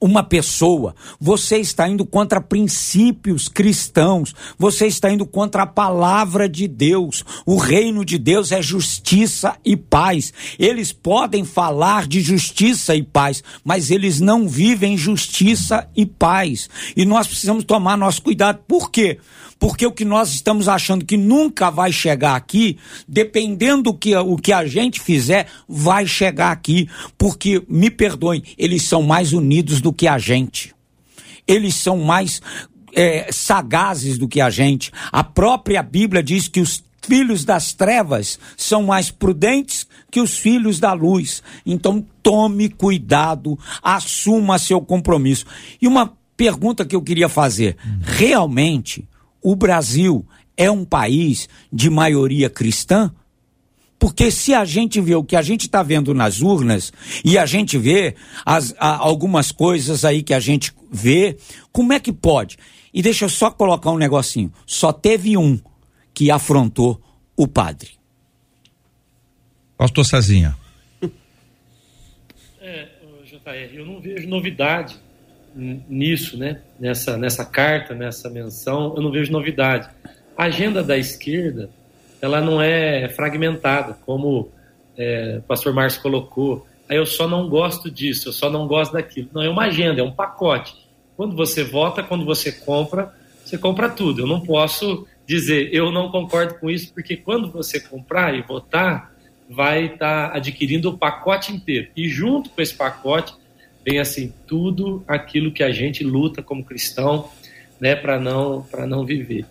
uma pessoa, você está indo contra princípios cristãos, você está indo contra a palavra de Deus. O reino de Deus é justiça e paz. Eles podem falar de justiça e paz, mas eles não vivem justiça e paz. E nós precisamos tomar nosso cuidado. Por quê? Porque o que nós estamos achando que nunca vai chegar aqui, dependendo do que o que a gente fizer, vai chegar aqui. Porque, me perdoem, eles são mais unidos do que a gente. Eles são mais é, sagazes do que a gente. A própria Bíblia diz que os filhos das trevas são mais prudentes que os filhos da luz. Então, tome cuidado, assuma seu compromisso. E uma pergunta que eu queria fazer: realmente o Brasil é um país de maioria cristã? Porque se a gente vê o que a gente está vendo nas urnas e a gente vê as, a, algumas coisas aí que a gente vê, como é que pode? E deixa eu só colocar um negocinho. Só teve um que afrontou o padre. Pastor Cezinha. É, JR, eu não vejo novidade nisso, né? Nessa, nessa carta, nessa menção, eu não vejo novidade. A agenda da esquerda, ela não é fragmentada, como é, o pastor Márcio colocou. Aí eu só não gosto disso, eu só não gosto daquilo. Não, é uma agenda, é um pacote. Quando você vota, quando você compra, você compra tudo. Eu não posso dizer, eu não concordo com isso, porque quando você comprar e votar, vai estar tá adquirindo o pacote inteiro. E junto com esse pacote, vem assim tudo aquilo que a gente luta como cristão, né, para não para não viver.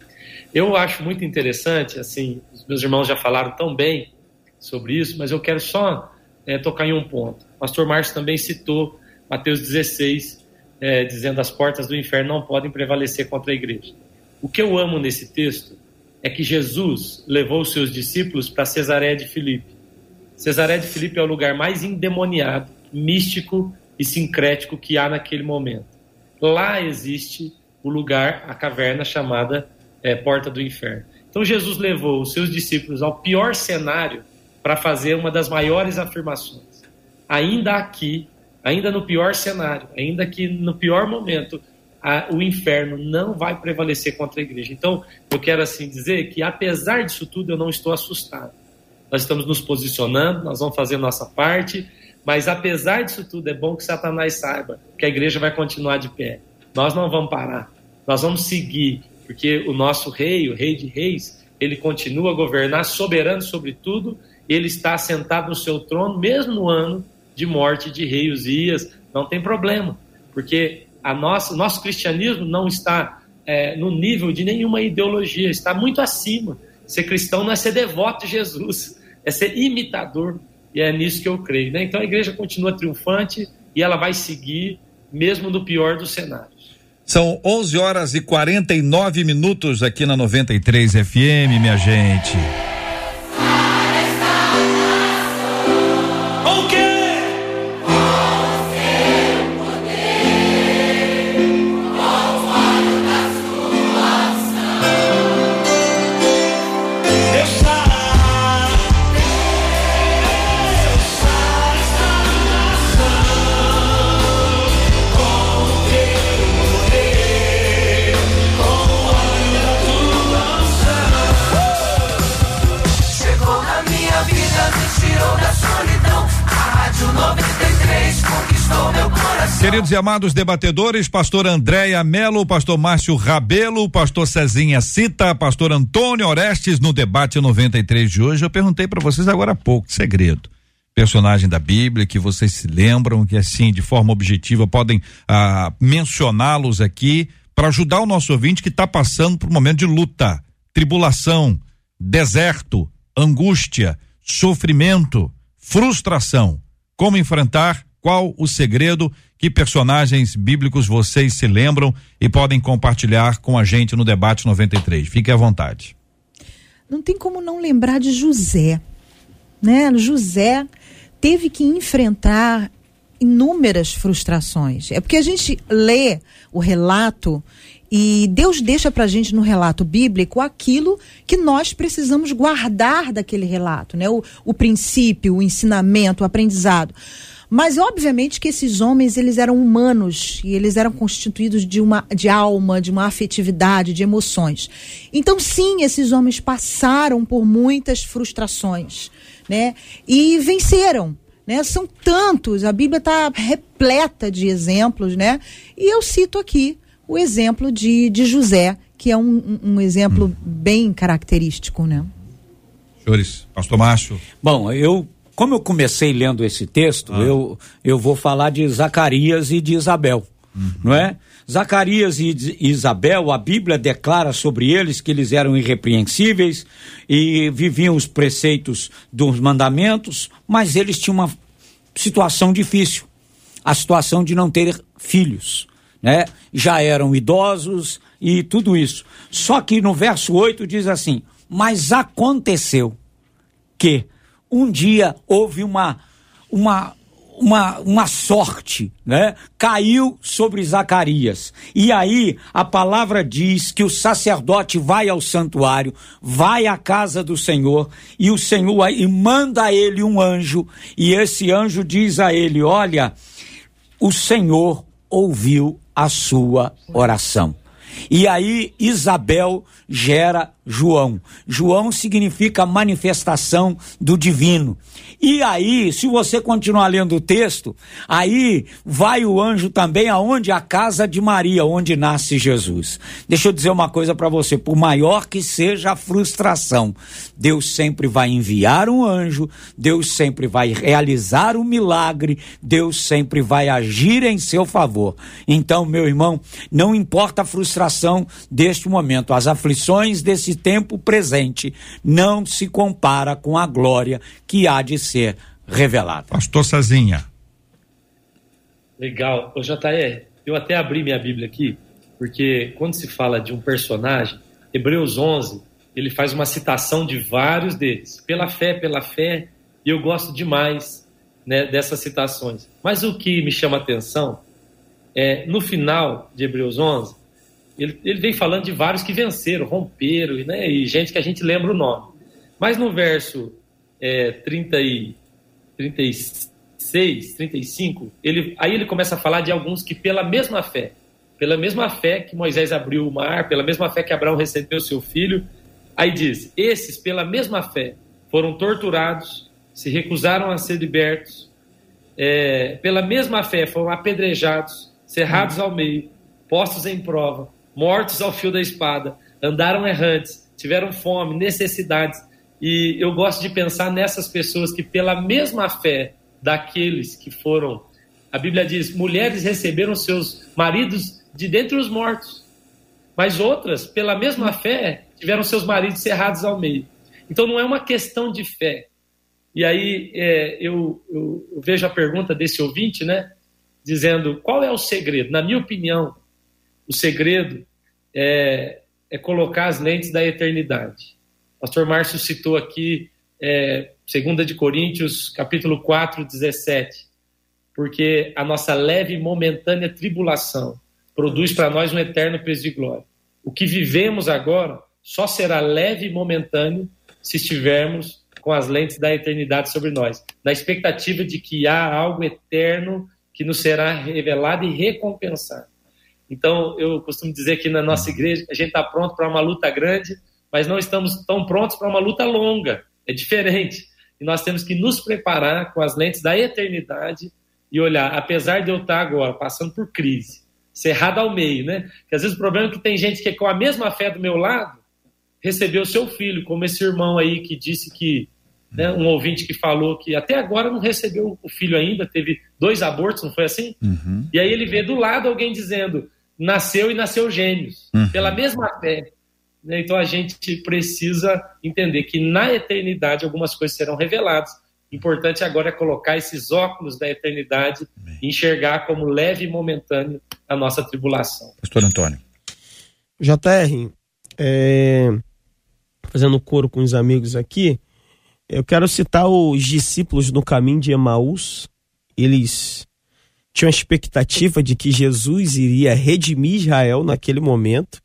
Eu acho muito interessante, assim, os meus irmãos já falaram tão bem sobre isso, mas eu quero só é, tocar em um ponto. O pastor Márcio também citou Mateus 16, é, dizendo as portas do inferno não podem prevalecer contra a igreja. O que eu amo nesse texto é que Jesus levou os seus discípulos para Cesareia de Filipe. Cesareia de Filipe é o lugar mais endemoniado, místico e sincrético que há naquele momento. Lá existe o lugar, a caverna chamada é, Porta do Inferno. Então Jesus levou os seus discípulos ao pior cenário para fazer uma das maiores afirmações. Ainda aqui, ainda no pior cenário, ainda que no pior momento, a, o inferno não vai prevalecer contra a igreja. Então, eu quero assim dizer que apesar disso tudo, eu não estou assustado. Nós estamos nos posicionando, nós vamos fazer nossa parte, mas apesar disso tudo, é bom que Satanás saiba que a igreja vai continuar de pé. Nós não vamos parar. Nós vamos seguir, porque o nosso rei, o rei de reis, ele continua a governar soberano sobre tudo. Ele está assentado no seu trono, mesmo no ano de morte de rei Uzias. Não tem problema, porque a nossa, nosso cristianismo não está é, no nível de nenhuma ideologia, está muito acima. Ser cristão não é ser devoto de Jesus, é ser imitador e é nisso que eu creio. Né? Então a igreja continua triunfante e ela vai seguir, mesmo no pior dos cenários. São 11 horas e 49 minutos aqui na 93 FM, minha gente. Queridos e amados debatedores, pastor Andréia Melo, pastor Márcio Rabelo, pastor Cezinha Cita, pastor Antônio Orestes no debate 93 de hoje. Eu perguntei para vocês agora há pouco, segredo. Personagem da Bíblia que vocês se lembram, que assim, de forma objetiva, podem ah, mencioná-los aqui para ajudar o nosso ouvinte que está passando por um momento de luta, tribulação, deserto, angústia, sofrimento, frustração. Como enfrentar? Qual o segredo? Que personagens bíblicos vocês se lembram e podem compartilhar com a gente no debate 93? Fique à vontade. Não tem como não lembrar de José, né? José teve que enfrentar inúmeras frustrações. É porque a gente lê o relato e Deus deixa para a gente no relato bíblico aquilo que nós precisamos guardar daquele relato, né? O, o princípio, o ensinamento, o aprendizado. Mas obviamente que esses homens eles eram humanos e eles eram constituídos de uma de alma, de uma afetividade, de emoções. Então sim, esses homens passaram por muitas frustrações, né? E venceram. Né? São tantos, a Bíblia está repleta de exemplos, né? E eu cito aqui o exemplo de, de José, que é um, um exemplo hum. bem característico, né? Senhores, pastor Márcio. Bom, eu, como eu comecei lendo esse texto, ah. eu, eu vou falar de Zacarias e de Isabel, uhum. não é? Zacarias e Isabel, a Bíblia declara sobre eles que eles eram irrepreensíveis e viviam os preceitos dos mandamentos, mas eles tinham uma situação difícil, a situação de não ter filhos né? Já eram idosos e tudo isso. Só que no verso 8 diz assim: Mas aconteceu que um dia houve uma uma uma, uma sorte, né? Caiu sobre Zacarias. E aí a palavra diz que o sacerdote vai ao santuário, vai à casa do Senhor, e o Senhor e manda a ele um anjo, e esse anjo diz a ele: Olha, o Senhor ouviu a sua oração. E aí Isabel gera João. João significa manifestação do divino. E aí, se você continuar lendo o texto, aí vai o anjo também aonde a casa de Maria, onde nasce Jesus. Deixa eu dizer uma coisa para você, por maior que seja a frustração, Deus sempre vai enviar um anjo, Deus sempre vai realizar um milagre, Deus sempre vai agir em seu favor. Então, meu irmão, não importa a frustração deste momento, as aflições desse tempo presente não se compara com a glória que há de ser revelada. Pastor Sazinha. Legal. Ô, JR, eu até abri minha Bíblia aqui, porque quando se fala de um personagem, Hebreus 11, ele faz uma citação de vários deles. Pela fé, pela fé, e eu gosto demais né, dessas citações. Mas o que me chama a atenção é, no final de Hebreus 11, ele, ele vem falando de vários que venceram, romperam, né, e gente que a gente lembra o nome. Mas no verso é, 30 e, 36, 35, ele, aí ele começa a falar de alguns que pela mesma fé, pela mesma fé que Moisés abriu o mar, pela mesma fé que Abraão recebeu seu filho, aí diz, esses pela mesma fé foram torturados, se recusaram a ser libertos, é, pela mesma fé foram apedrejados, cerrados ao meio, postos em prova, mortos ao fio da espada, andaram errantes, tiveram fome, necessidades. E eu gosto de pensar nessas pessoas que, pela mesma fé daqueles que foram, a Bíblia diz, mulheres receberam seus maridos de dentre os mortos, mas outras, pela mesma fé, tiveram seus maridos cerrados ao meio. Então não é uma questão de fé. E aí é, eu, eu, eu vejo a pergunta desse ouvinte, né? Dizendo qual é o segredo? Na minha opinião, o segredo é, é colocar as lentes da eternidade. O pastor Márcio citou aqui é, 2 de Coríntios, capítulo 4, 17, porque a nossa leve e momentânea tribulação produz para nós um eterno peso de glória. O que vivemos agora só será leve e momentâneo se estivermos com as lentes da eternidade sobre nós, na expectativa de que há algo eterno que nos será revelado e recompensado. Então, eu costumo dizer que na nossa igreja a gente está pronto para uma luta grande, mas não estamos tão prontos para uma luta longa. É diferente. E nós temos que nos preparar com as lentes da eternidade e olhar, apesar de eu estar agora passando por crise, cerrado ao meio, né? Porque às vezes o problema é que tem gente que com a mesma fé do meu lado recebeu seu filho, como esse irmão aí que disse que né, um ouvinte que falou que até agora não recebeu o filho ainda, teve dois abortos, não foi assim? Uhum. E aí ele vê do lado alguém dizendo nasceu e nasceu gêmeos, Uhum. pela mesma fé. né? Então a gente precisa entender que na eternidade algumas coisas serão reveladas. O importante agora é colocar esses óculos da eternidade e enxergar como leve e momentâneo a nossa tribulação. Pastor Antônio. JR, é, fazendo coro com os amigos aqui, eu quero citar os discípulos no caminho de Emaús. Eles tinham a expectativa de que Jesus iria redimir Israel naquele momento.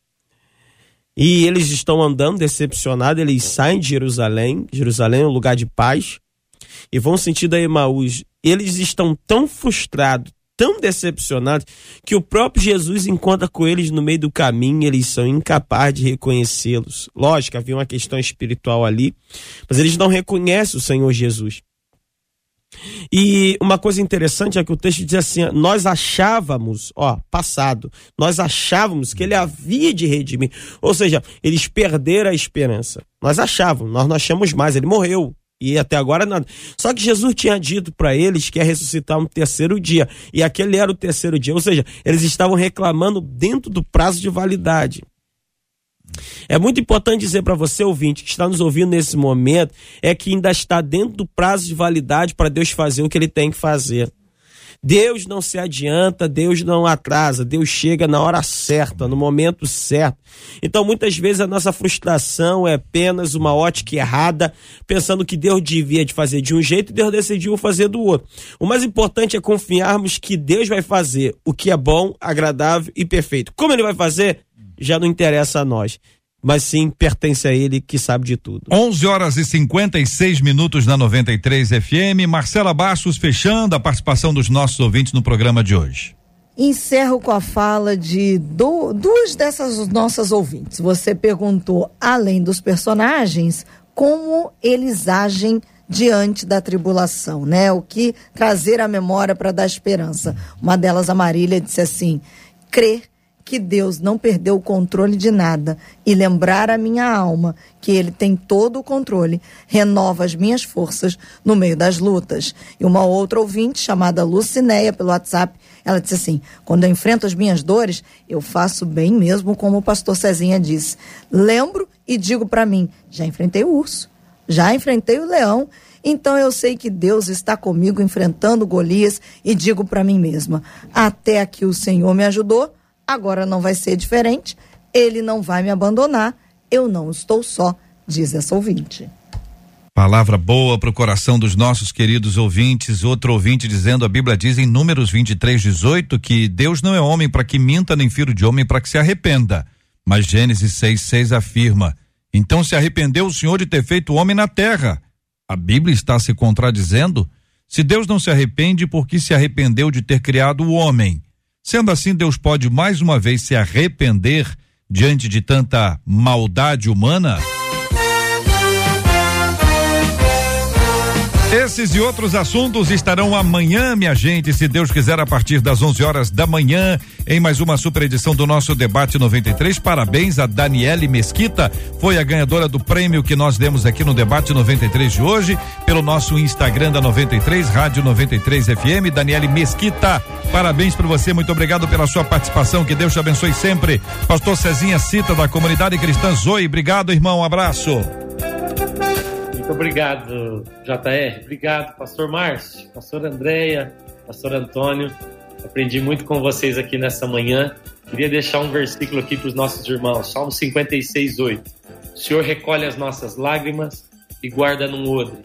E eles estão andando decepcionados, eles saem de Jerusalém, Jerusalém é um lugar de paz, e vão sentido a Emaús. Eles estão tão frustrados, tão decepcionados, que o próprio Jesus encontra com eles no meio do caminho, eles são incapazes de reconhecê-los. Lógico, havia uma questão espiritual ali, mas eles não reconhecem o Senhor Jesus. E uma coisa interessante é que o texto diz assim: nós achávamos, ó, passado, nós achávamos que ele havia de redimir. Ou seja, eles perderam a esperança. Nós achávamos, nós não achamos mais, ele morreu. E até agora nada. Só que Jesus tinha dito para eles que ia ressuscitar um terceiro dia. E aquele era o terceiro dia. Ou seja, eles estavam reclamando dentro do prazo de validade. É muito importante dizer para você, ouvinte, que está nos ouvindo nesse momento, é que ainda está dentro do prazo de validade para Deus fazer o que ele tem que fazer. Deus não se adianta, Deus não atrasa, Deus chega na hora certa, no momento certo. Então, muitas vezes a nossa frustração é apenas uma ótica errada, pensando que Deus devia de fazer de um jeito e Deus decidiu fazer do outro. O mais importante é confiarmos que Deus vai fazer o que é bom, agradável e perfeito. Como ele vai fazer, já não interessa a nós, mas sim pertence a ele que sabe de tudo. 11 horas e 56 minutos na 93 FM. Marcela Bastos fechando a participação dos nossos ouvintes no programa de hoje. Encerro com a fala de du- duas dessas nossas ouvintes. Você perguntou, além dos personagens, como eles agem diante da tribulação, né? O que trazer à memória para dar esperança. Uma delas, a Marília, disse assim: crer que Deus não perdeu o controle de nada e lembrar a minha alma que Ele tem todo o controle, renova as minhas forças no meio das lutas. E uma outra ouvinte, chamada Lucinéia, pelo WhatsApp, ela disse assim: quando eu enfrento as minhas dores, eu faço bem mesmo, como o pastor Cezinha disse. Lembro e digo para mim: já enfrentei o urso, já enfrentei o leão. Então eu sei que Deus está comigo enfrentando Golias e digo para mim mesma: até aqui o Senhor me ajudou, agora não vai ser diferente. Ele não vai me abandonar. Eu não estou só, diz essa ouvinte. Palavra boa para o coração dos nossos queridos ouvintes. Outro ouvinte dizendo: a Bíblia diz em Números 23, 18 que Deus não é homem para que minta, nem filho de homem para que se arrependa. Mas Gênesis 6, 6 afirma: então se arrependeu o Senhor de ter feito o homem na terra. A Bíblia está se contradizendo? Se Deus não se arrepende, por que se arrependeu de ter criado o homem? Sendo assim, Deus pode mais uma vez se arrepender diante de tanta maldade humana? Esses e outros assuntos estarão amanhã, minha gente, se Deus quiser, a partir das 11 horas da manhã, em mais uma super edição do nosso Debate 93. Parabéns a Daniele Mesquita, foi a ganhadora do prêmio que nós demos aqui no Debate 93 de hoje, pelo nosso Instagram da 93, Rádio 93 FM. Daniele Mesquita, parabéns para você, muito obrigado pela sua participação, que Deus te abençoe sempre. Pastor Cezinha Cita, da comunidade cristã Zoe, obrigado, irmão, um abraço. Obrigado, JR. Obrigado, pastor Márcio, pastor Andréia, pastor Antônio. Aprendi muito com vocês aqui nessa manhã. Queria deixar um versículo aqui para os nossos irmãos. Salmo 56, 8. O Senhor recolhe as nossas lágrimas e guarda num odre.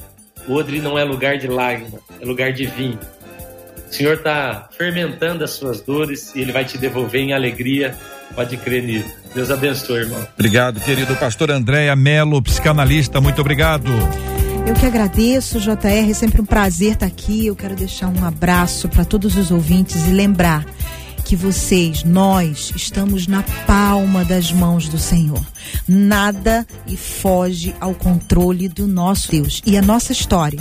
O odre não é lugar de lágrima, é lugar de vinho. O Senhor está fermentando as suas dores e Ele vai te devolver em alegria. Pode crer nisso. Deus abençoe, irmão. Obrigado, querido pastor Andréia Melo, psicanalista, muito obrigado. Eu que agradeço, JR, é sempre um prazer estar aqui. Eu quero deixar um abraço para todos os ouvintes e lembrar que vocês, nós, estamos na palma das mãos do Senhor. Nada e foge ao controle do nosso Deus. E a nossa história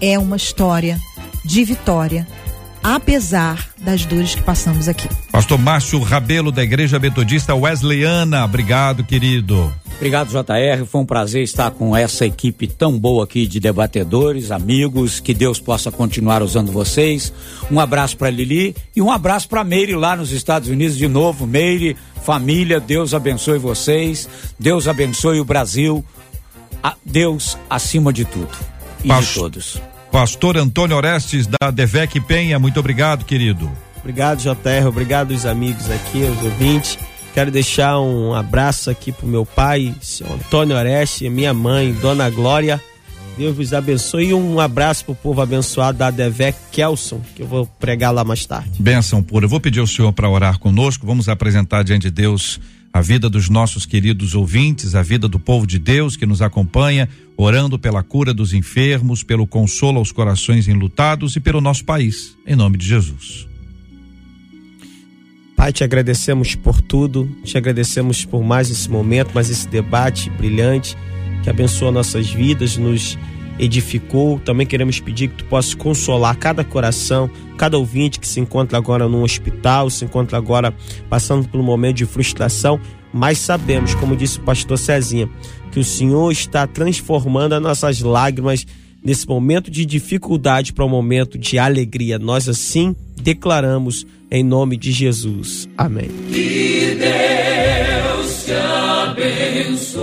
é uma história de vitória apesar das dores que passamos aqui. Pastor Márcio Rabelo, da Igreja Metodista Wesleyana, obrigado, querido. Obrigado, JR. Foi um prazer estar com essa equipe tão boa aqui de debatedores, amigos. Que Deus possa continuar usando vocês. Um abraço para Lili e um abraço para Meire lá nos Estados Unidos de novo. Meire, família, Deus abençoe vocês. Deus abençoe o Brasil. A Deus acima de tudo e Pas- de todos. Pastor Antônio Orestes, da Devec Penha, muito obrigado, querido. Obrigado, JR. Obrigado os amigos aqui, os ouvintes. Quero deixar um abraço aqui pro meu pai, seu Antônio Oreste, minha mãe, Dona Glória. Deus vos abençoe e um abraço pro povo abençoado da Devec Kelson, que eu vou pregar lá mais tarde. Bênção pura. Eu vou pedir ao senhor para orar conosco. Vamos apresentar diante de Deus a vida dos nossos queridos ouvintes, a vida do povo de Deus que nos acompanha, orando pela cura dos enfermos, pelo consolo aos corações enlutados e pelo nosso país. Em nome de Jesus. Pai, te agradecemos por tudo, te agradecemos por mais esse momento, mais esse debate brilhante que abençoa nossas vidas, nos edificou. Também queremos pedir que tu possas consolar cada coração, cada ouvinte que se encontra agora num hospital, se encontra agora passando por um momento de frustração, mas sabemos, como disse o pastor Cezinha, que o Senhor está transformando as nossas lágrimas nesse momento de dificuldade para um momento de alegria. Nós assim declaramos em nome de Jesus. Amém. Que Deus te abençoe.